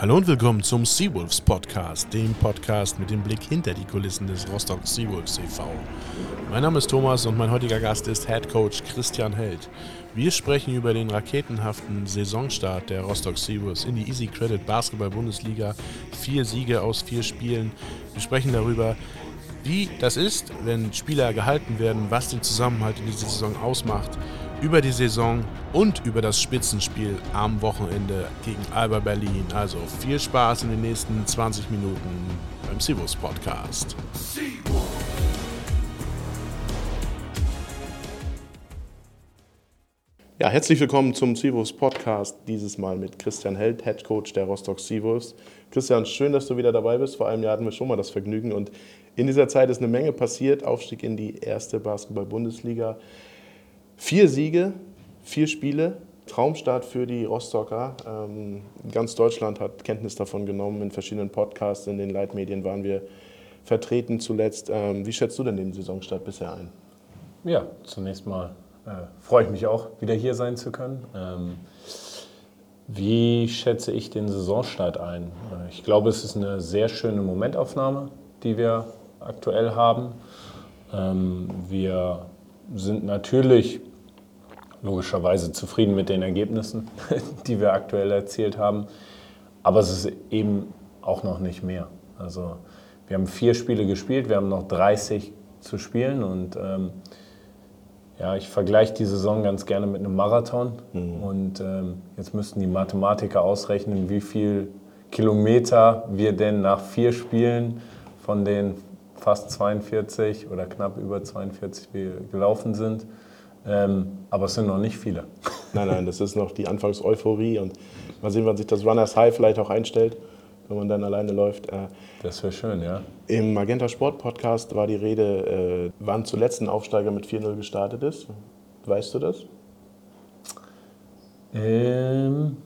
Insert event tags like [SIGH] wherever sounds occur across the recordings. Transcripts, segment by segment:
Hallo und willkommen zum Seawolves Podcast, dem Podcast mit dem Blick hinter die Kulissen des Rostock Seawolves e.V. Mein Name ist Thomas und mein heutiger Gast ist Head Coach Christian Held. Wir sprechen über den raketenhaften Saisonstart der Rostock Seawolves in die Easy Credit Basketball Bundesliga. Vier Siege aus vier Spielen. Wir sprechen darüber, wie das ist, wenn Spieler gehalten werden, was den Zusammenhalt in dieser Saison ausmacht über die Saison und über das Spitzenspiel am Wochenende gegen Alba Berlin. Also viel Spaß in den nächsten 20 Minuten beim Sivus Podcast. Ja, herzlich willkommen zum Sivus Podcast, dieses Mal mit Christian Held, Head Coach der Rostock Sivus. Christian, schön, dass du wieder dabei bist. Vor einem Jahr hatten wir schon mal das Vergnügen und in dieser Zeit ist eine Menge passiert. Aufstieg in die erste Basketball-Bundesliga. Vier Siege, vier Spiele, Traumstart für die Rostocker. Ähm, ganz Deutschland hat Kenntnis davon genommen. In verschiedenen Podcasts, in den Leitmedien waren wir vertreten zuletzt. Ähm, wie schätzt du denn den Saisonstart bisher ein? Ja, zunächst mal äh, freue ich mich auch, wieder hier sein zu können. Ähm, wie schätze ich den Saisonstart ein? Äh, ich glaube, es ist eine sehr schöne Momentaufnahme, die wir aktuell haben. Ähm, wir sind natürlich logischerweise zufrieden mit den Ergebnissen, [LAUGHS] die wir aktuell erzielt haben. Aber es ist eben auch noch nicht mehr. Also wir haben vier Spiele gespielt, wir haben noch 30 zu spielen und ähm, ja, ich vergleiche die Saison ganz gerne mit einem Marathon. Mhm. Und ähm, jetzt müssten die Mathematiker ausrechnen, wie viel Kilometer wir denn nach vier Spielen von den fast 42 oder knapp über 42 gelaufen sind. Ähm, aber es sind noch nicht viele. [LAUGHS] Nein, nein, das ist noch die Anfangseuphorie und mal sehen, wann sich das Runners High vielleicht auch einstellt, wenn man dann alleine läuft. Äh, das wäre schön, ja. Im Magenta Sport Podcast war die Rede, äh, wann zuletzt ein Aufsteiger mit 4-0 gestartet ist. Weißt du das? Ähm.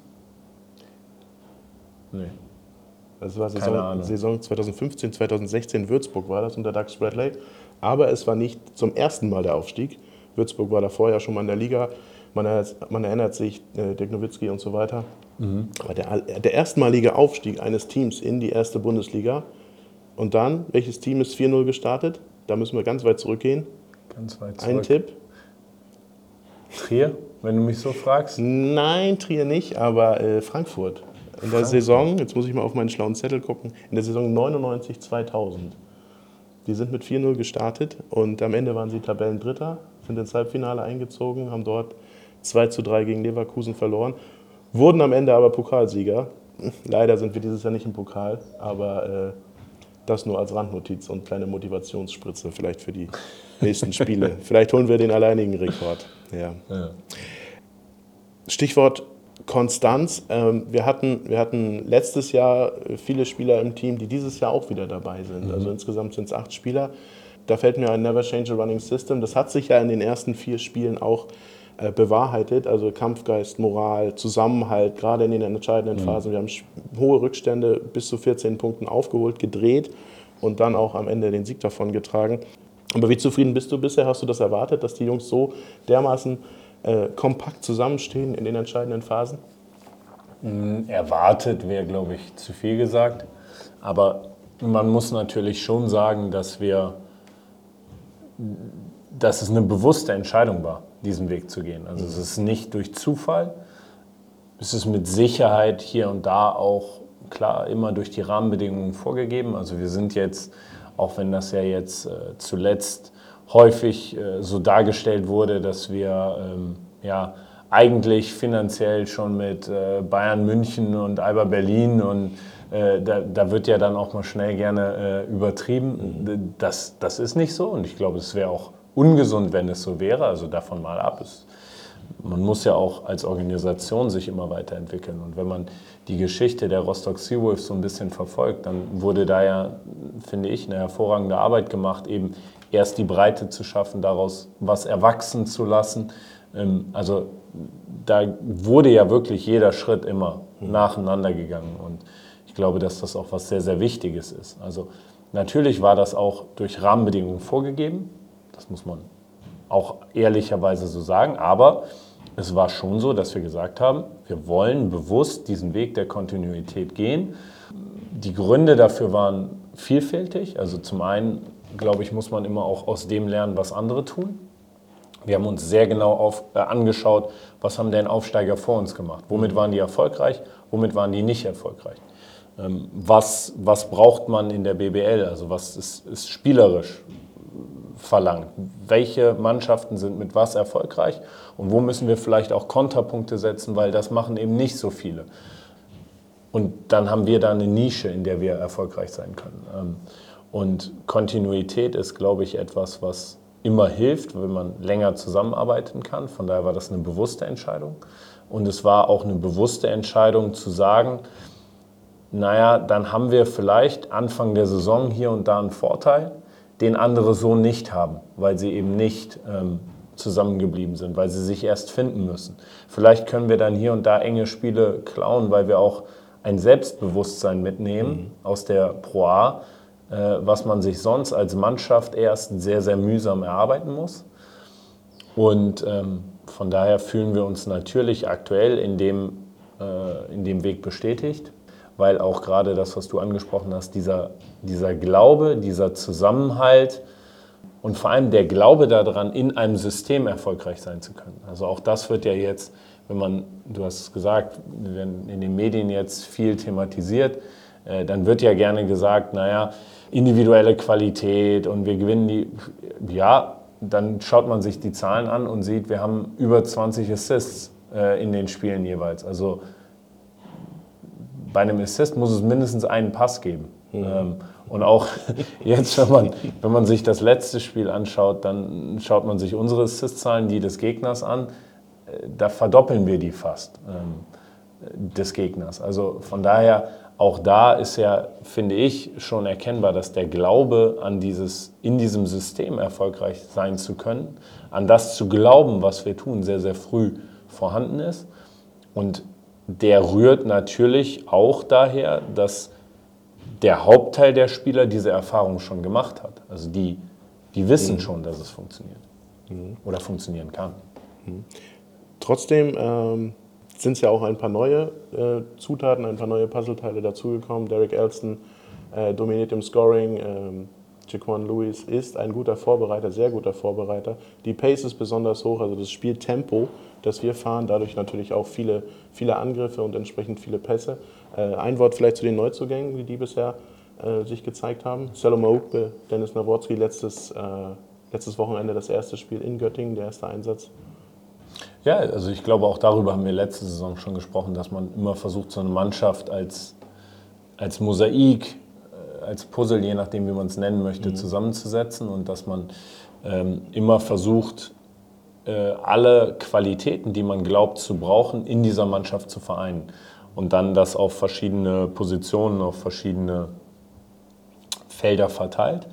Nee. Das war Saison, Saison 2015, 2016 Würzburg war das unter Doug Spradley. Aber es war nicht zum ersten Mal der Aufstieg. Würzburg war davor ja schon mal in der Liga. Man, man erinnert sich, äh, Dirk Nowitzki und so weiter. Mhm. Aber der, der erstmalige Aufstieg eines Teams in die erste Bundesliga. Und dann, welches Team ist 4-0 gestartet? Da müssen wir ganz weit zurückgehen. Ganz weit zurück. Ein Tipp. Trier, wenn du mich so fragst? Nein, Trier nicht, aber äh, Frankfurt. In der Saison, jetzt muss ich mal auf meinen schlauen Zettel gucken, in der Saison 99-2000. Die sind mit 4-0 gestartet und am Ende waren sie Tabellendritter, sind ins Halbfinale eingezogen, haben dort 2 zu 3 gegen Leverkusen verloren, wurden am Ende aber Pokalsieger. Leider sind wir dieses Jahr nicht im Pokal, aber äh, das nur als Randnotiz und kleine Motivationsspritze vielleicht für die nächsten [LAUGHS] Spiele. vielleicht holen wir den alleinigen Rekord. Ja. ja. Stichwort Konstanz. Ähm, wir, hatten, wir hatten letztes Jahr viele Spieler im Team, die dieses Jahr auch wieder dabei sind. Mhm. Also insgesamt sind es acht Spieler. Da fällt mir ein Never Change a Running System. Das hat sich ja in den ersten vier Spielen auch äh, bewahrheitet. Also Kampfgeist, Moral, Zusammenhalt, gerade in den entscheidenden mhm. Phasen. Wir haben hohe Rückstände bis zu 14 Punkten aufgeholt, gedreht und dann auch am Ende den Sieg davon getragen. Aber wie zufrieden bist du bisher? Hast du das erwartet, dass die Jungs so dermaßen äh, kompakt zusammenstehen in den entscheidenden Phasen? Mm, erwartet wäre, glaube ich, zu viel gesagt. Aber man muss natürlich schon sagen, dass wir dass es eine bewusste Entscheidung war, diesen Weg zu gehen. Also es ist nicht durch Zufall, es ist mit Sicherheit hier und da auch klar immer durch die Rahmenbedingungen vorgegeben. Also wir sind jetzt, auch wenn das ja jetzt äh, zuletzt häufig äh, so dargestellt wurde, dass wir ähm, ja eigentlich finanziell schon mit äh, Bayern München und Alba Berlin und äh, da, da, wird ja dann auch mal schnell gerne äh, übertrieben. Mhm. Das, das ist nicht so und ich glaube, es wäre auch ungesund, wenn es so wäre. Also davon mal ab. Es, man muss ja auch als Organisation sich immer weiterentwickeln. Und wenn man die Geschichte der Rostock Seawolves so ein bisschen verfolgt, dann wurde da ja, finde ich, eine hervorragende Arbeit gemacht, eben erst die Breite zu schaffen, daraus was erwachsen zu lassen. Ähm, also da wurde ja wirklich jeder Schritt immer mhm. nacheinander gegangen. Und ich glaube, dass das auch was sehr, sehr Wichtiges ist. Also natürlich war das auch durch Rahmenbedingungen vorgegeben, das muss man auch ehrlicherweise so sagen, aber es war schon so, dass wir gesagt haben, wir wollen bewusst diesen Weg der Kontinuität gehen. Die Gründe dafür waren vielfältig. Also zum einen, glaube ich, muss man immer auch aus dem lernen, was andere tun. Wir haben uns sehr genau auf, äh, angeschaut, was haben denn Aufsteiger vor uns gemacht? Womit waren die erfolgreich? Womit waren die nicht erfolgreich? Ähm, was, was braucht man in der BBL? Also was ist, ist spielerisch verlangt? Welche Mannschaften sind mit was erfolgreich? Und wo müssen wir vielleicht auch Konterpunkte setzen, weil das machen eben nicht so viele. Und dann haben wir da eine Nische, in der wir erfolgreich sein können. Ähm, und Kontinuität ist, glaube ich, etwas, was immer hilft, wenn man länger zusammenarbeiten kann. Von daher war das eine bewusste Entscheidung. Und es war auch eine bewusste Entscheidung zu sagen, naja, dann haben wir vielleicht Anfang der Saison hier und da einen Vorteil, den andere so nicht haben, weil sie eben nicht ähm, zusammengeblieben sind, weil sie sich erst finden müssen. Vielleicht können wir dann hier und da enge Spiele klauen, weil wir auch ein Selbstbewusstsein mitnehmen mhm. aus der Pro A, äh, was man sich sonst als Mannschaft erst sehr, sehr mühsam erarbeiten muss. Und ähm, von daher fühlen wir uns natürlich aktuell in dem, äh, in dem Weg bestätigt weil auch gerade das, was du angesprochen hast, dieser, dieser Glaube, dieser Zusammenhalt und vor allem der Glaube daran, in einem System erfolgreich sein zu können. Also auch das wird ja jetzt, wenn man, du hast es gesagt, in den Medien jetzt viel thematisiert, äh, dann wird ja gerne gesagt, naja, individuelle Qualität und wir gewinnen die, ja, dann schaut man sich die Zahlen an und sieht, wir haben über 20 Assists äh, in den Spielen jeweils. Also bei einem Assist muss es mindestens einen Pass geben. Mhm. Und auch [LAUGHS] jetzt, wenn man, wenn man sich das letzte Spiel anschaut, dann schaut man sich unsere Assist-Zahlen, die des Gegners an. Äh, da verdoppeln wir die fast ähm, des Gegners. Also von daher, auch da ist ja, finde ich, schon erkennbar, dass der Glaube an dieses, in diesem System erfolgreich sein zu können, an das zu glauben, was wir tun, sehr, sehr früh vorhanden ist. Und der rührt natürlich auch daher, dass der Hauptteil der Spieler diese Erfahrung schon gemacht hat. Also die, die wissen mhm. schon, dass es funktioniert mhm. oder funktionieren kann. Mhm. Trotzdem ähm, sind es ja auch ein paar neue äh, Zutaten, ein paar neue Puzzleteile dazugekommen. Derek Elston äh, dominiert im Scoring. Ähm, Jaquan Lewis ist ein guter Vorbereiter, sehr guter Vorbereiter. Die Pace ist besonders hoch, also das Spieltempo das wir fahren. Dadurch natürlich auch viele, viele Angriffe und entsprechend viele Pässe. Äh, ein Wort vielleicht zu den Neuzugängen, wie die bisher äh, sich gezeigt haben. Salome Oakbe, Dennis Nawrotski, letztes, äh, letztes Wochenende das erste Spiel in Göttingen, der erste Einsatz. Ja, also ich glaube, auch darüber haben wir letzte Saison schon gesprochen, dass man immer versucht, so eine Mannschaft als, als Mosaik, als Puzzle, je nachdem, wie man es nennen möchte, mhm. zusammenzusetzen und dass man ähm, immer versucht, alle Qualitäten, die man glaubt zu brauchen, in dieser Mannschaft zu vereinen. Und dann das auf verschiedene Positionen, auf verschiedene Felder verteilt.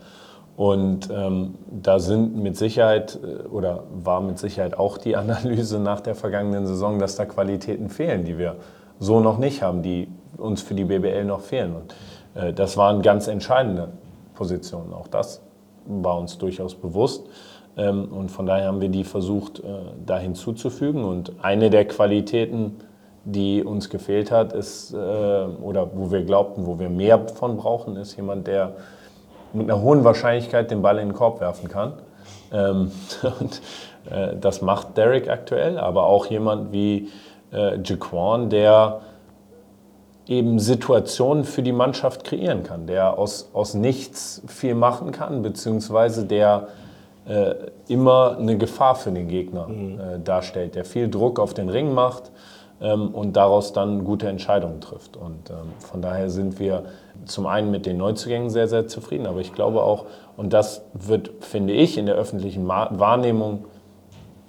Und ähm, da sind mit Sicherheit äh, oder war mit Sicherheit auch die [LAUGHS] Analyse nach der vergangenen Saison, dass da Qualitäten fehlen, die wir so noch nicht haben, die uns für die BBL noch fehlen. Und äh, das waren ganz entscheidende Positionen. Auch das war uns durchaus bewusst. Ähm, und von daher haben wir die versucht, äh, da hinzuzufügen. Und eine der Qualitäten, die uns gefehlt hat, ist, äh, oder wo wir glaubten, wo wir mehr von brauchen, ist jemand, der mit einer hohen Wahrscheinlichkeit den Ball in den Korb werfen kann. Ähm, [LAUGHS] und äh, das macht Derek aktuell, aber auch jemand wie Jaquan, der eben Situationen für die Mannschaft kreieren kann, der aus, aus nichts viel machen kann, beziehungsweise der äh, immer eine Gefahr für den Gegner mhm. äh, darstellt, der viel Druck auf den Ring macht ähm, und daraus dann gute Entscheidungen trifft. Und ähm, von daher sind wir zum einen mit den Neuzugängen sehr, sehr zufrieden, aber ich glaube auch, und das wird, finde ich, in der öffentlichen Wahrnehmung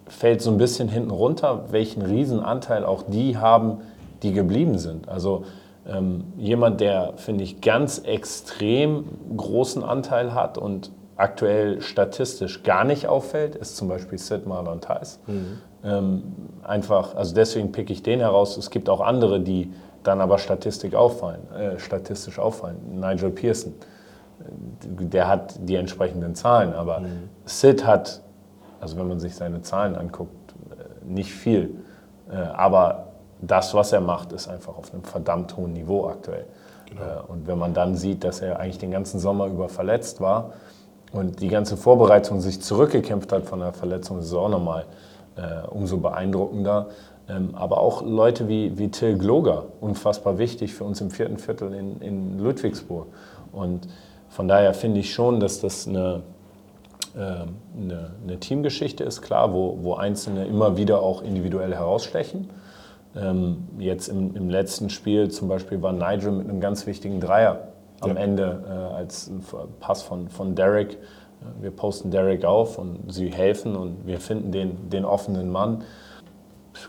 fällt so ein bisschen hinten runter, welchen Riesenanteil auch die haben, die geblieben sind. Also ähm, jemand, der, finde ich, ganz extrem großen Anteil hat und aktuell statistisch gar nicht auffällt, ist zum Beispiel Sid Marlon Theis. Mhm. Ähm, einfach, also deswegen picke ich den heraus. Es gibt auch andere, die dann aber Statistik auffallen, äh, statistisch auffallen. Nigel Pearson, der hat die entsprechenden Zahlen, aber mhm. Sid hat, also wenn man sich seine Zahlen anguckt, nicht viel. Äh, aber das, was er macht, ist einfach auf einem verdammt hohen Niveau aktuell. Genau. Äh, und wenn man dann sieht, dass er eigentlich den ganzen Sommer über verletzt war und die ganze Vorbereitung sich zurückgekämpft hat von der Verletzung, ist auch nochmal äh, umso beeindruckender. Ähm, aber auch Leute wie, wie Till Gloger, unfassbar wichtig für uns im vierten Viertel in, in Ludwigsburg. Und von daher finde ich schon, dass das eine, äh, eine, eine, Teamgeschichte ist, klar, wo, wo Einzelne immer wieder auch individuell herausstechen. Ähm, jetzt im, im, letzten Spiel zum Beispiel war Nigel mit einem ganz wichtigen Dreier am ja. Ende äh, als Pass von, von Derek. Wir posten Derek auf und sie helfen und wir finden den, den offenen Mann.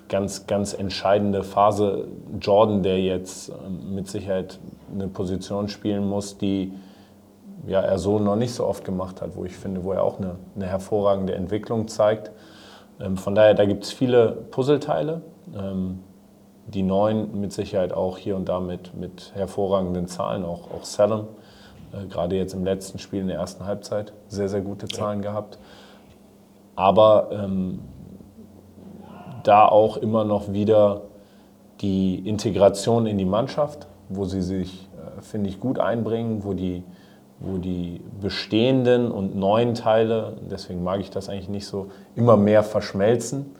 Ganz, ganz entscheidende Phase. Jordan, der jetzt ähm, mit Sicherheit eine Position spielen muss, die ja, er so noch nicht so oft gemacht hat, wo ich finde, wo er auch eine, eine hervorragende Entwicklung zeigt. Ähm, von daher, da gibt es viele Puzzleteile. Ähm, die neuen mit Sicherheit auch hier und da mit, mit hervorragenden Zahlen, auch, auch Salem, äh, gerade jetzt im letzten Spiel in der ersten Halbzeit, sehr, sehr gute Zahlen ja. gehabt. Aber ähm, da auch immer noch wieder die Integration in die Mannschaft, wo sie sich, äh, finde ich, gut einbringen, wo die, wo die bestehenden und neuen Teile, deswegen mag ich das eigentlich nicht so, immer mehr verschmelzen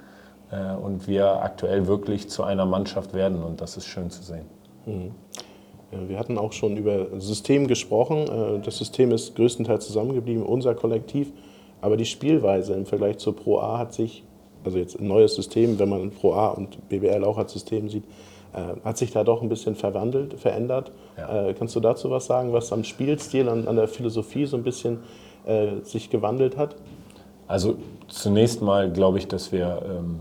äh, und wir aktuell wirklich zu einer Mannschaft werden und das ist schön zu sehen. Mhm. Wir hatten auch schon über System gesprochen. Äh, das System ist größtenteils zusammengeblieben, unser Kollektiv. Aber die Spielweise im Vergleich zur Pro A hat sich, also jetzt ein neues System, wenn man Pro A und BBL auch als System sieht, äh, hat sich da doch ein bisschen verwandelt, verändert. Ja. Kannst du dazu was sagen, was am Spielstil, an, an der Philosophie so ein bisschen äh, sich gewandelt hat? Also zunächst mal glaube ich, dass wir ähm,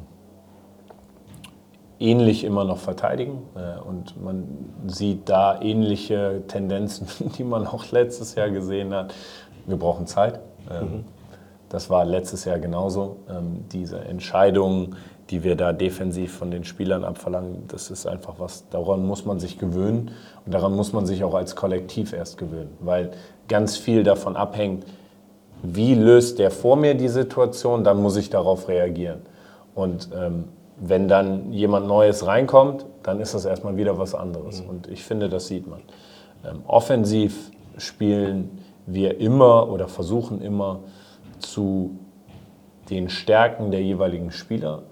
ähnlich immer noch verteidigen. Äh, und man sieht da ähnliche Tendenzen, [LAUGHS] die man auch letztes Jahr gesehen hat. Wir brauchen Zeit. Ähm, mhm. Das war letztes Jahr genauso. Ähm, diese Entscheidungen, die wir da defensiv von den Spielern abverlangen, das ist einfach was, daran muss man sich gewöhnen. Und daran muss man sich auch als Kollektiv erst gewöhnen, weil ganz viel davon abhängt, wie löst der vor mir die Situation, dann muss ich darauf reagieren. Und ähm, wenn dann jemand Neues reinkommt, dann ist das erstmal wieder was anderes. Mhm. Und ich finde, das sieht man. Ähm, offensiv spielen wir immer oder versuchen immer zu den Stärken der jeweiligen Spieler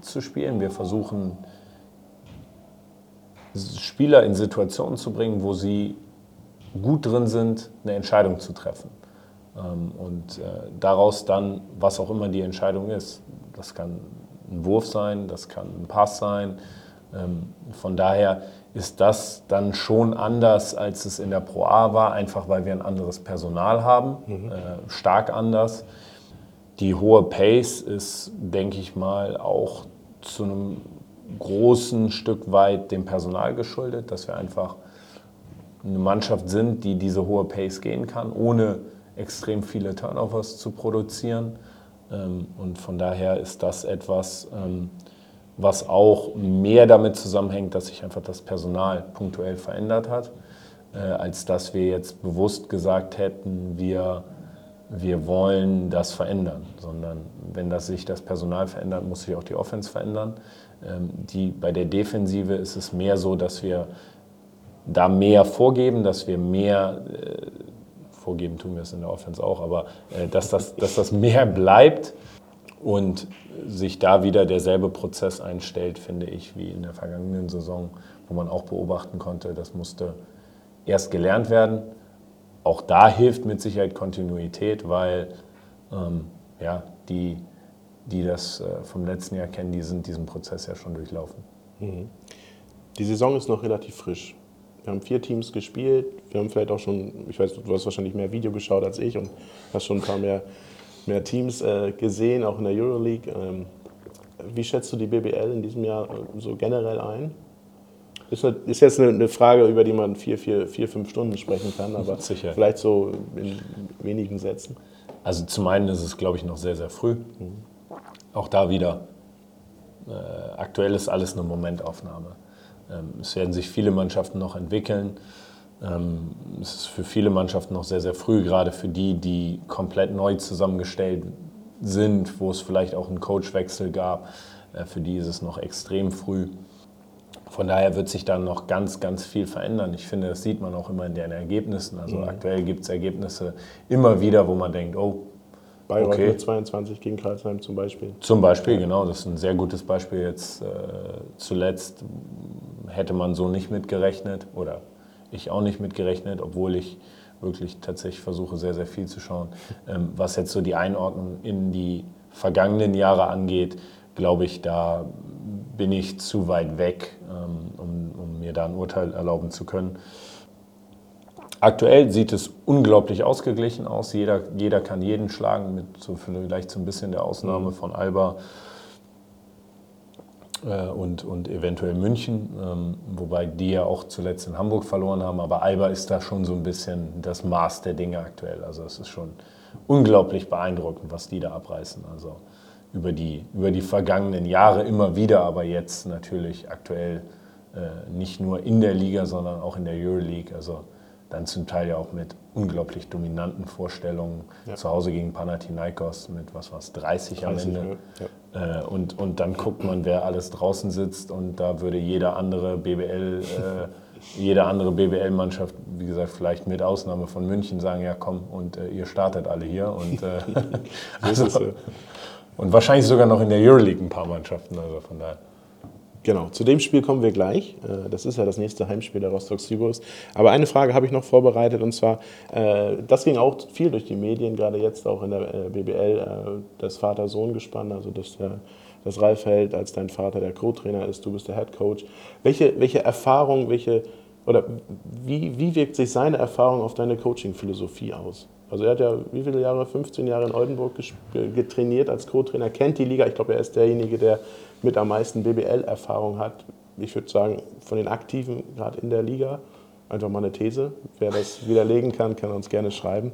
zu spielen. Wir versuchen Spieler in Situationen zu bringen, wo sie gut drin sind, eine Entscheidung zu treffen. Ähm, und äh, daraus dann, was auch immer die Entscheidung ist, das kann ein Wurf sein, das kann ein Pass sein. Ähm, von daher ist das dann schon anders, als es in der Pro A war, einfach weil wir ein anderes Personal haben, mhm. Äh, stark anders. Die hohe Pace ist, denke ich mal, auch zu einem großen Stück weit dem Personal geschuldet, dass wir einfach eine Mannschaft sind, die diese hohe Pace gehen kann, ohne extrem viele Turnovers zu produzieren. Ähm, und von daher ist das etwas, ähm, was auch mehr damit zusammenhängt, dass sich einfach das Personal punktuell verändert hat, äh, als dass wir jetzt bewusst gesagt hätten, wir, wir wollen das verändern. Sondern wenn das sich das Personal verändert, muss sich auch die Offense verändern. Ähm, die, bei der Defensive ist es mehr so, dass wir da mehr vorgeben, dass wir mehr äh, vorgeben tun wir es in der Offense auch, aber äh, dass, das, dass das mehr bleibt und sich da wieder derselbe Prozess einstellt, finde ich, wie in der vergangenen Saison, wo man auch beobachten konnte, das musste erst gelernt werden. Auch da hilft mit Sicherheit Kontinuität, weil ähm, ja, die, die das äh, vom letzten Jahr kennen, die sind diesen Prozess ja schon durchlaufen. Mhm. Die Saison ist noch relativ frisch. Wir haben vier Teams gespielt. Wir haben vielleicht auch schon, ich weiß, du hast wahrscheinlich mehr Video geschaut als ich und hast schon ein paar mehr, mehr Teams äh, gesehen, auch in der Euroleague. Ähm, wie schätzt du die BBL in diesem Jahr äh, so generell ein? Ist, ist jetzt eine, eine, Frage, über die man vier, vier, vier, fünf Stunden sprechen kann, [LAUGHS] aber Sicher. vielleicht so in wenigen Sätzen. Also zum einen ist es, glaube ich, noch sehr, sehr früh. Mhm. Auch da wieder, äh, aktuell ist alles eine Momentaufnahme. Ähm, es werden sich viele Mannschaften noch entwickeln. Ähm, es ist für viele Mannschaften noch sehr, sehr früh, gerade für die, die komplett neu zusammengestellt sind, wo es vielleicht auch einen Coachwechsel gab. Äh, für die ist es noch extrem früh. Von daher wird sich dann noch ganz, ganz viel verändern. Ich finde, das sieht man auch immer in den Ergebnissen. Also mhm. aktuell gibt es Ergebnisse immer wieder, wo man denkt, oh, Bayreuth okay. mit 22 gegen Karlsheim zum Beispiel. Zum Beispiel, genau. Das ist ein sehr gutes Beispiel jetzt. Äh, zuletzt hätte man so nicht mitgerechnet oder ich auch nicht mitgerechnet, obwohl ich wirklich tatsächlich versuche, sehr, sehr viel zu schauen. Ähm, was jetzt so die Einordnung in die vergangenen Jahre angeht, glaube ich, da bin ich zu weit weg, ähm, um, um mir da ein Urteil erlauben zu können. Aktuell sieht es unglaublich ausgeglichen aus. Jeder, jeder kann jeden schlagen, mit so vielleicht so ein bisschen der Ausnahme mhm. von Alba und, und eventuell München, ähm, wobei die ja auch zuletzt in Hamburg verloren haben. Aber Alba ist da schon so ein bisschen das Maß der Dinge aktuell. Also es ist schon unglaublich beeindruckend, was die da abreißen. Also über die, über die vergangenen Jahre immer wieder, aber jetzt natürlich aktuell äh, nicht nur in der Liga, sondern auch in der Euroleague. Also dann zum Teil ja auch mit unglaublich dominanten Vorstellungen. Ja. Zu Hause gegen Panathinaikos mit, was war es, 30, 30 am Ende. Ja. Äh, und, und dann guckt man, wer alles draußen sitzt und da würde jeder andere BBL, äh, jede andere BBL-Mannschaft, wie gesagt, vielleicht mit Ausnahme von München, sagen, ja komm, und äh, ihr startet alle hier. Und, äh, [LAUGHS] also, [LAUGHS] und wahrscheinlich sogar noch in der Euroleague ein paar Mannschaften, also von daher. Genau, zu dem Spiel kommen wir gleich. Äh, das ist ja das nächste Heimspiel der Rostock Seawolves. Aber eine Frage habe ich noch vorbereitet und zwar, äh, das ging auch viel durch die Medien, gerade jetzt auch in der äh, BBL, das Vater-Sohn-Gespann, also das, das Ralf Held als dein Vater der Co-Trainer ist, du bist der Head Coach. Welche, welche Erfahrung, welche, oder wie, wie wirkt sich seine Erfahrung auf deine Coaching-Philosophie aus? Also er hat ja wie viele Jahre, 15 Jahre in Oldenburg getrainiert als Co-Trainer, kennt die Liga. Ich glaube, er ist derjenige, der mit am meisten BBL-Erfahrung hat. Ich würde sagen, von den Aktiven gerade in der Liga. Einfach mal eine These. Wer das widerlegen kann, kann uns gerne schreiben.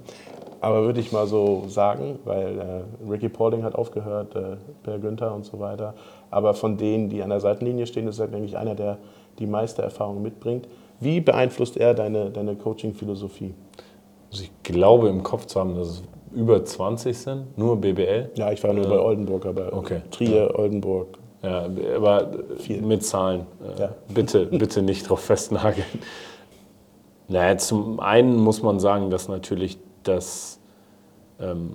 Aber würde ich mal so sagen, weil äh, Ricky Paulding hat aufgehört, äh, Per Günther und so weiter. Aber von denen, die an der Seitenlinie stehen, ist er, denke ich, einer, der die meiste Erfahrung mitbringt. Wie beeinflusst er deine, deine Coaching-Philosophie? Also ich glaube im Kopf zu haben, dass es über 20 sind, nur BBL. Ja, ich war nur äh, bei Oldenburg, aber okay. Trier, Oldenburg, ja, aber Viel. mit Zahlen. Äh, ja. Bitte, [LAUGHS] bitte nicht drauf festnageln. Naja, zum einen muss man sagen, dass natürlich das, ähm,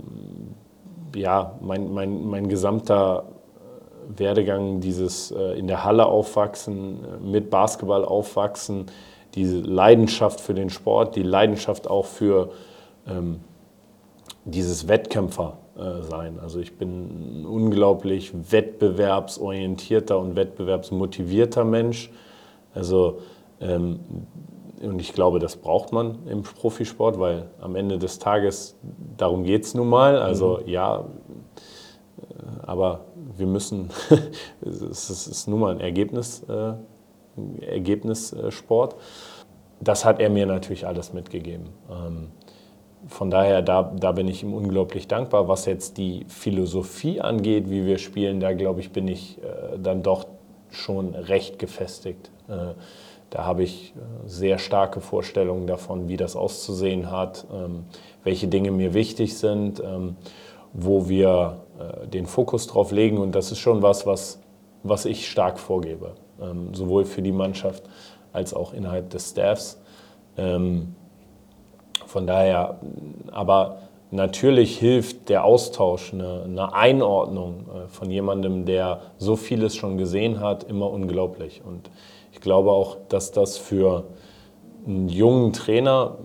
ja, mein, mein, mein gesamter Werdegang, dieses äh, in der Halle aufwachsen, äh, mit Basketball aufwachsen, diese Leidenschaft für den Sport, die Leidenschaft auch für ähm, dieses Wettkämpfer äh, sein. Also ich bin ein unglaublich wettbewerbsorientierter und wettbewerbsmotivierter Mensch. Also ähm, und ich glaube, das braucht man im Profisport, weil am Ende des Tages darum geht es nun mal. Also mhm. ja, äh, aber wir müssen, [LAUGHS] es ist nun mal ein Ergebnis, äh, Ergebnissport. Das hat er mir natürlich alles mitgegeben. Ähm, von daher, da, da bin ich ihm unglaublich dankbar. Was jetzt die Philosophie angeht, wie wir spielen, da glaube ich, bin ich äh, dann doch schon recht gefestigt. Äh, da habe ich äh, sehr starke Vorstellungen davon, wie das auszusehen hat, ähm, welche Dinge mir wichtig sind, ähm, wo wir den Fokus drauf legen. Und das ist schon was, was, was ich stark vorgebe, sowohl für die Mannschaft als auch innerhalb des Staffs. Ähm, von daher, aber natürlich hilft der Austausch, eine, eine Einordnung äh, von jemandem, der so vieles schon gesehen hat, immer unglaublich. Und ich glaube auch, dass das für einen jungen Trainer,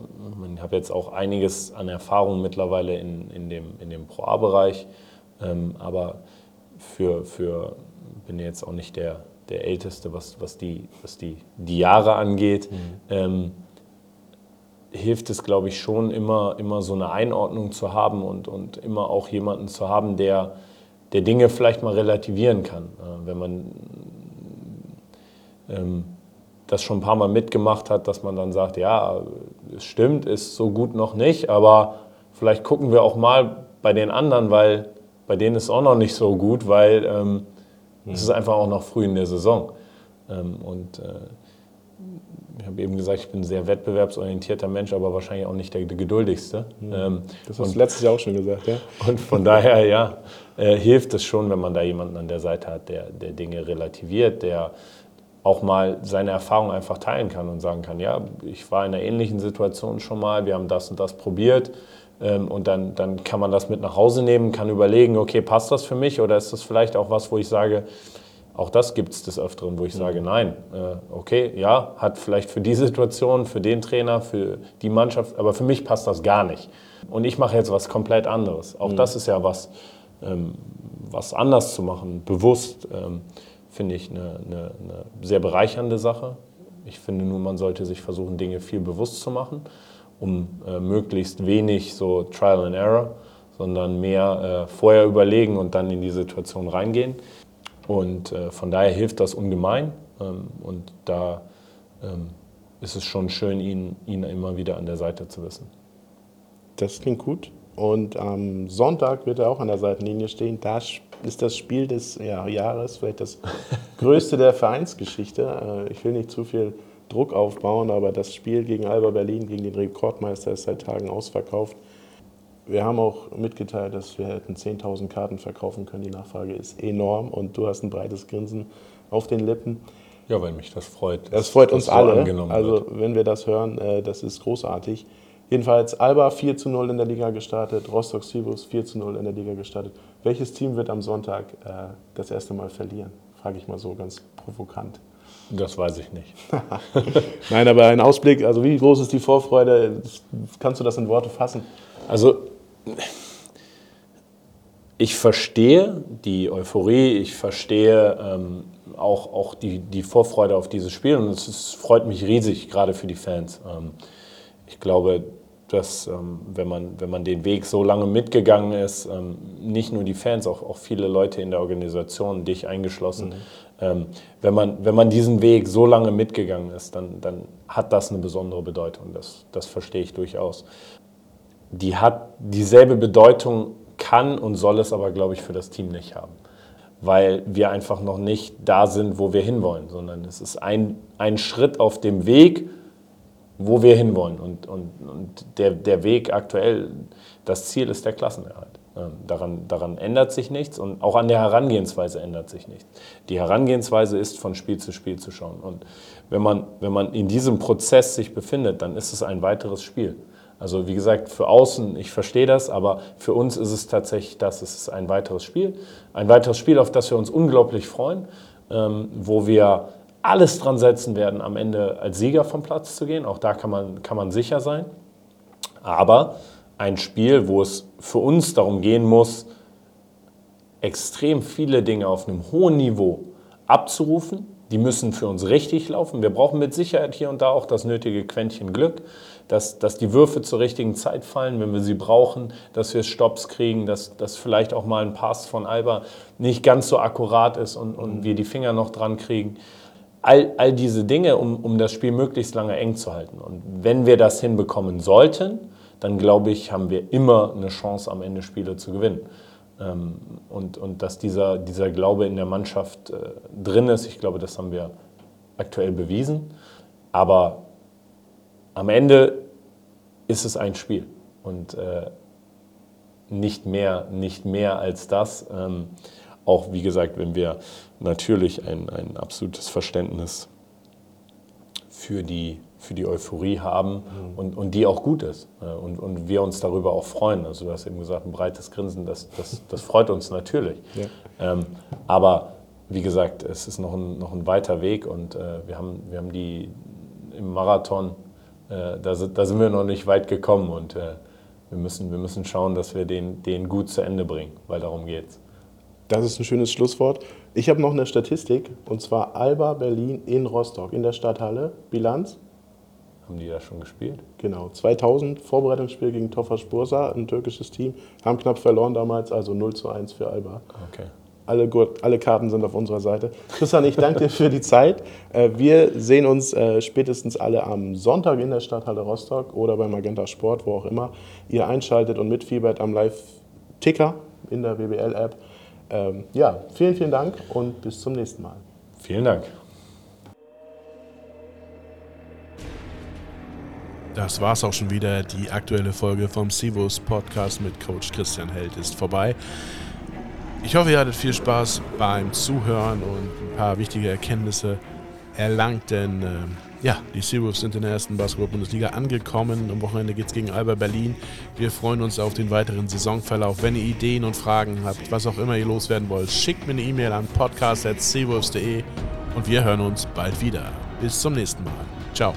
ich habe jetzt auch einiges an Erfahrung mittlerweile in, in dem, in dem Pro-A-Bereich, ähm, aber für, für, bin jetzt auch nicht der, der Älteste, was, was, die, was die, die Jahre angeht. Mhm. Ähm, hilft es, glaube ich, schon immer, immer so eine Einordnung zu haben und, und immer auch jemanden zu haben, der, der Dinge vielleicht mal relativieren kann. Äh, wenn man ähm, das schon ein paar Mal mitgemacht hat, dass man dann sagt, ja, es stimmt, ist so gut noch nicht, aber vielleicht gucken wir auch mal bei den anderen, weil bei denen ist es auch noch nicht so gut, weil ähm, mhm. es ist einfach auch noch früh in der Saison. Ähm, und äh, ich habe eben gesagt, ich bin ein sehr wettbewerbsorientierter Mensch, aber wahrscheinlich auch nicht der, geduldigste. Mhm. Ähm, das hast du letztes Jahr auch schon gesagt, ja. [LAUGHS] Und von daher, ja, äh, hilft es schon, wenn man da jemanden an der Seite hat, der, der Dinge relativiert, der auch mal seine Erfahrung einfach teilen kann und sagen kann, ja, ich war in einer ähnlichen Situation schon mal, wir haben das und das probiert. Ähm, und dann, dann kann man das mit nach Hause nehmen, kann überlegen, okay, passt das für mich oder ist das vielleicht auch was, wo ich sage, auch das gibt es des Öfteren, wo ich sage, nein, äh, okay, ja, hat vielleicht für die Situation, für den Trainer, für die Mannschaft, aber für mich passt das gar nicht. Und ich mache jetzt was komplett anderes. Auch mhm. das ist ja was, ähm, was anders zu machen, bewusst, ähm, finde ich eine, eine, eine sehr bereichernde Sache. Ich finde nur, man sollte sich versuchen, Dinge viel bewusst zu machen, um äh, möglichst wenig so Trial and Error, sondern mehr äh, vorher überlegen und dann in die Situation reingehen. Und äh, von daher hilft das ungemein. Ähm, und da ähm, ist es schon schön, ihn, ihn immer wieder an der Seite zu wissen. Das klingt gut. Und am Sonntag wird er auch an der Seitenlinie stehen. Da ist das Spiel des ja, Jahres, vielleicht das [LAUGHS] größte der Vereinsgeschichte. Äh, ich will nicht zu viel Druck aufbauen, aber das Spiel gegen Alba Berlin, gegen den Rekordmeister, ist seit Tagen ausverkauft. Wir haben auch mitgeteilt, dass wir hätten 10.000 Karten verkaufen können. Die Nachfrage ist enorm und du hast ein breites Grinsen auf den Lippen. Ja, weil mich das freut. Das freut uns alle. also wird. wenn wir das hören, äh, das ist großartig. Jedenfalls Alba 4 zu 0 in der Liga gestartet, Rostock Sivus 4 zu 0 in der Liga gestartet. Welches Team wird am Sonntag äh, das erste Mal verlieren? Frage ich mal so ganz provokant. Das weiß ich nicht. [LAUGHS] Nein, aber ein Ausblick, also wie groß ist die Vorfreude? Kannst du das in Worte fassen? Also ich verstehe die Euphorie, ich verstehe ähm, auch, auch die, die Vorfreude auf dieses Spiel und es, es freut mich riesig, gerade für die Fans. Ähm, ich glaube, dass ähm, wenn, man, wenn man den Weg so lange mitgegangen ist, ähm, nicht nur die Fans, auch, auch viele Leute in der Organisation, dich eingeschlossen, mhm. Ähm, wenn, man, wenn man diesen Weg so lange mitgegangen ist, dann, dann hat das eine besondere Bedeutung. Das, das verstehe ich durchaus. Die hat dieselbe Bedeutung kann und soll es aber, glaube ich, für das Team nicht haben. Weil wir einfach noch nicht da sind, wo wir hinwollen, sondern es ist ein, ein Schritt auf dem Weg, wo wir hinwollen. Und, und, und der, der Weg aktuell, das Ziel ist der Klassenerhalt. Ähm, daran, daran ändert sich nichts und auch an der Herangehensweise ändert sich nichts. Die Herangehensweise ist, von Spiel zu Spiel zu schauen. Und wenn man, wenn man in diesem Prozess sich befindet, dann ist es ein weiteres Spiel. Also wie gesagt, für außen, ich verstehe das, aber für uns ist es tatsächlich das, es ist ein weiteres Spiel. Ein weiteres Spiel, auf das wir uns unglaublich freuen, ähm, wo wir alles dran setzen werden, am Ende als Sieger vom Platz zu gehen. Auch da kann man, kann man sicher sein. Aber ein Spiel, wo es für uns darum gehen muss, extrem viele Dinge auf einem hohen Niveau abzurufen. Die müssen für uns richtig laufen. Wir brauchen mit Sicherheit hier und da auch das nötige Quäntchen Glück dass, dass die Würfe zur richtigen Zeit fallen, wenn wir sie brauchen, dass wir Stops kriegen, dass, dass vielleicht auch mal ein Pass von Alba nicht ganz so akkurat ist und, und mhm. wir die Finger noch dran kriegen. All, all diese Dinge, um, um das Spiel möglichst lange eng zu halten. Und wenn wir das hinbekommen sollten, dann glaube ich, haben wir immer eine Chance, am Ende Spiele zu gewinnen. Ähm, und, und dass dieser, dieser Glaube in der Mannschaft äh, drin ist, ich glaube, das haben wir aktuell bewiesen. Aber am Ende ist es ein Spiel und äh, nicht, mehr, nicht mehr als das. Ähm, auch wie gesagt, wenn wir natürlich ein, ein absolutes Verständnis für die, für die Euphorie haben mhm. und, und die auch gut ist äh, und, und wir uns darüber auch freuen. Also du hast eben gesagt, ein breites Grinsen, das, das, das freut uns natürlich. Ja. Ähm, aber wie gesagt, es ist noch ein, noch ein weiter Weg und äh, wir, haben, wir haben die im Marathon äh, da, da, sind wir noch nicht weit gekommen und äh, wir, müssen, wir müssen schauen, dass wir den, den gut zu Ende bringen, weil darum geht's. Das ist ein schönes Schlusswort. Ich habe noch eine Statistik und zwar Alba Berlin in Rostock in der Stadthalle. Bilanz? Haben die da schon gespielt? Genau. 2000 Vorbereitungsspiel gegen Tofaş Bursa, ein türkisches Team. Haben knapp verloren damals, also 0 zu 1 für Alba. Okay. Alle, alle Karten sind auf unserer Seite. Christian, ich danke dir für die Zeit. Äh, wir sehen uns äh, spätestens alle am Sonntag in der Stadthalle Rostock oder beim Magenta Sport, wo auch immer ihr einschaltet und mitfiebert am Live-Ticker in der WBL-App. Ähm, ja, vielen, vielen Dank und bis zum nächsten Mal. Vielen Dank. Das war's auch schon wieder. Die aktuelle Folge vom Sivus Podcast mit Coach Christian Held ist vorbei. Ich hoffe, ihr hattet viel Spaß beim Zuhören und ein paar wichtige Erkenntnisse erlangt, denn äh, ja, die Seawolves sind in der ersten Basketball-Bundesliga angekommen. Am Wochenende geht es gegen Alba Berlin. Wir freuen uns auf den weiteren Saisonverlauf. Wenn ihr Ideen und Fragen habt, was auch immer ihr loswerden wollt, schickt mir eine E-Mail an podcast.seawolves.de und wir hören uns bald wieder. Bis zum nächsten Mal. Ciao.